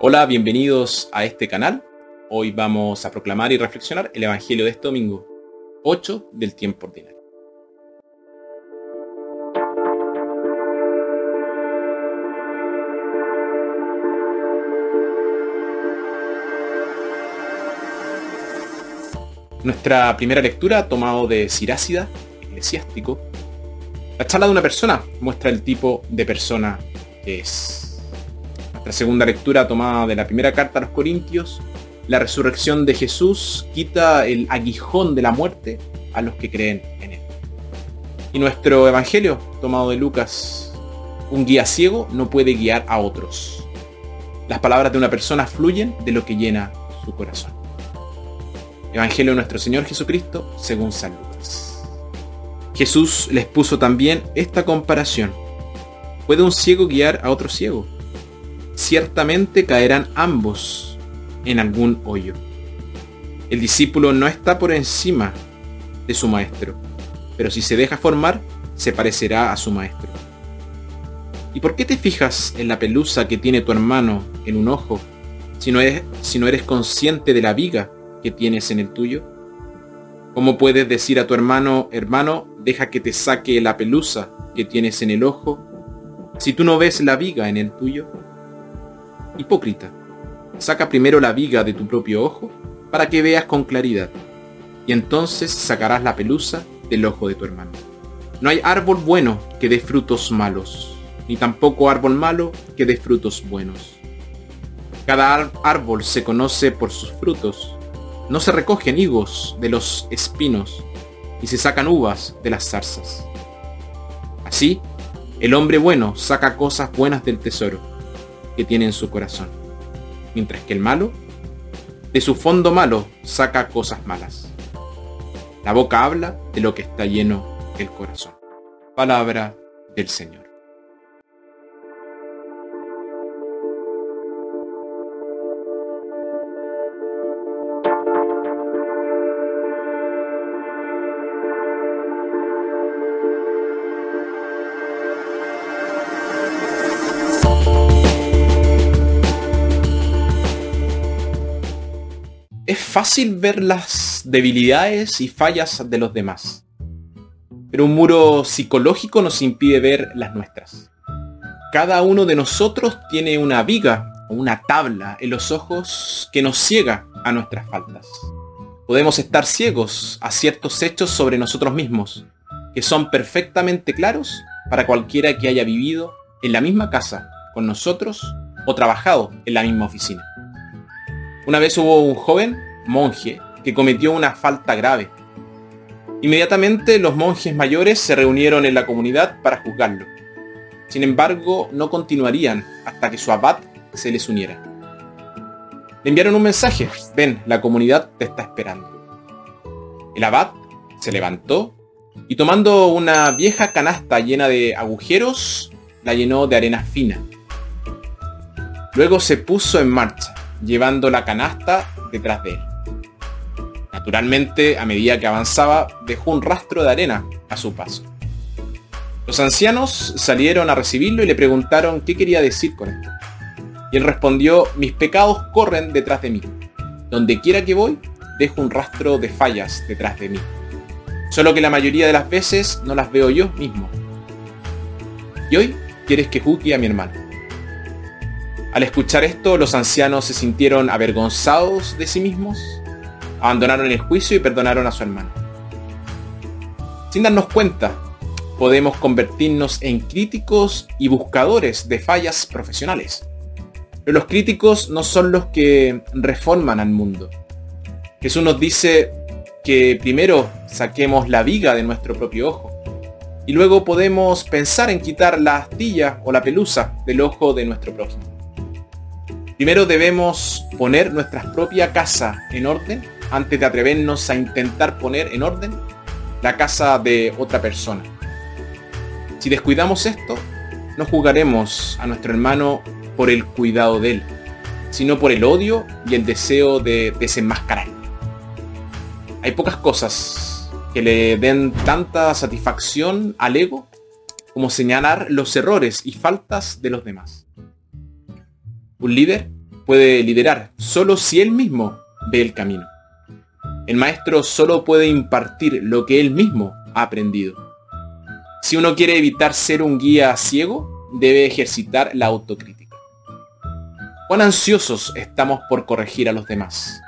Hola, bienvenidos a este canal. Hoy vamos a proclamar y reflexionar el Evangelio de este domingo, 8 del tiempo ordinario. Nuestra primera lectura, tomado de Sirácida, eclesiástico, la charla de una persona muestra el tipo de persona que es. Nuestra segunda lectura, tomada de la primera carta a los Corintios, la resurrección de Jesús quita el aguijón de la muerte a los que creen en él. Y nuestro Evangelio, tomado de Lucas, un guía ciego no puede guiar a otros. Las palabras de una persona fluyen de lo que llena su corazón. Evangelio de nuestro Señor Jesucristo según San Lucas. Jesús les puso también esta comparación. ¿Puede un ciego guiar a otro ciego? Ciertamente caerán ambos en algún hoyo. El discípulo no está por encima de su maestro, pero si se deja formar, se parecerá a su maestro. ¿Y por qué te fijas en la pelusa que tiene tu hermano en un ojo si no eres, si no eres consciente de la viga que tienes en el tuyo? ¿Cómo puedes decir a tu hermano, hermano, deja que te saque la pelusa que tienes en el ojo, si tú no ves la viga en el tuyo? Hipócrita, saca primero la viga de tu propio ojo para que veas con claridad, y entonces sacarás la pelusa del ojo de tu hermano. No hay árbol bueno que dé frutos malos, ni tampoco árbol malo que dé frutos buenos. Cada árbol se conoce por sus frutos. No se recogen higos de los espinos, y se sacan uvas de las zarzas. Así, el hombre bueno saca cosas buenas del tesoro que tiene en su corazón, mientras que el malo, de su fondo malo, saca cosas malas. La boca habla de lo que está lleno el corazón. Palabra del Señor. Es fácil ver las debilidades y fallas de los demás, pero un muro psicológico nos impide ver las nuestras. Cada uno de nosotros tiene una viga o una tabla en los ojos que nos ciega a nuestras faltas. Podemos estar ciegos a ciertos hechos sobre nosotros mismos, que son perfectamente claros para cualquiera que haya vivido en la misma casa con nosotros o trabajado en la misma oficina. Una vez hubo un joven monje que cometió una falta grave. Inmediatamente los monjes mayores se reunieron en la comunidad para juzgarlo. Sin embargo, no continuarían hasta que su abad se les uniera. Le enviaron un mensaje, ven, la comunidad te está esperando. El abad se levantó y tomando una vieja canasta llena de agujeros, la llenó de arena fina. Luego se puso en marcha llevando la canasta detrás de él. Naturalmente, a medida que avanzaba, dejó un rastro de arena a su paso. Los ancianos salieron a recibirlo y le preguntaron qué quería decir con esto. Y él respondió, mis pecados corren detrás de mí. Donde quiera que voy, dejo un rastro de fallas detrás de mí. Solo que la mayoría de las veces no las veo yo mismo. Y hoy quieres que juzgue a mi hermano. Al escuchar esto, los ancianos se sintieron avergonzados de sí mismos, abandonaron el juicio y perdonaron a su hermano. Sin darnos cuenta, podemos convertirnos en críticos y buscadores de fallas profesionales. Pero los críticos no son los que reforman al mundo. Jesús nos dice que primero saquemos la viga de nuestro propio ojo y luego podemos pensar en quitar la astilla o la pelusa del ojo de nuestro prójimo. Primero debemos poner nuestra propia casa en orden antes de atrevernos a intentar poner en orden la casa de otra persona. Si descuidamos esto, no juzgaremos a nuestro hermano por el cuidado de él, sino por el odio y el deseo de desenmascarar. Hay pocas cosas que le den tanta satisfacción al ego como señalar los errores y faltas de los demás. Un líder puede liderar solo si él mismo ve el camino. El maestro solo puede impartir lo que él mismo ha aprendido. Si uno quiere evitar ser un guía ciego, debe ejercitar la autocrítica. ¿Cuán ansiosos estamos por corregir a los demás?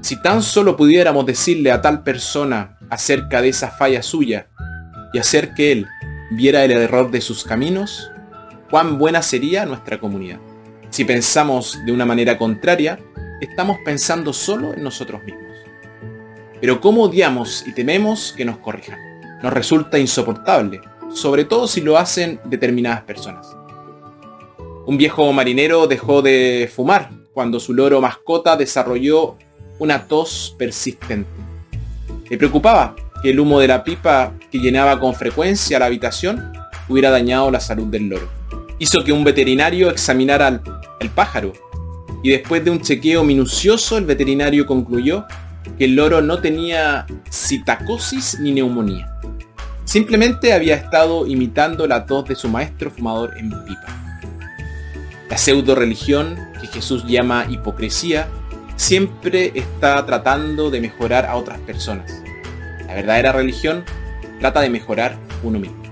Si tan solo pudiéramos decirle a tal persona acerca de esa falla suya y hacer que él viera el error de sus caminos, cuán buena sería nuestra comunidad. Si pensamos de una manera contraria, estamos pensando solo en nosotros mismos. Pero cómo odiamos y tememos que nos corrijan. Nos resulta insoportable, sobre todo si lo hacen determinadas personas. Un viejo marinero dejó de fumar cuando su loro mascota desarrolló una tos persistente. Le preocupaba que el humo de la pipa que llenaba con frecuencia la habitación hubiera dañado la salud del loro. Hizo que un veterinario examinara al, pájaro y después de un chequeo minucioso el veterinario concluyó que el loro no tenía citacosis ni neumonía. Simplemente había estado imitando la tos de su maestro fumador en pipa. La pseudo religión, que Jesús llama hipocresía, siempre está tratando de mejorar a otras personas. La verdadera religión trata de mejorar uno mismo.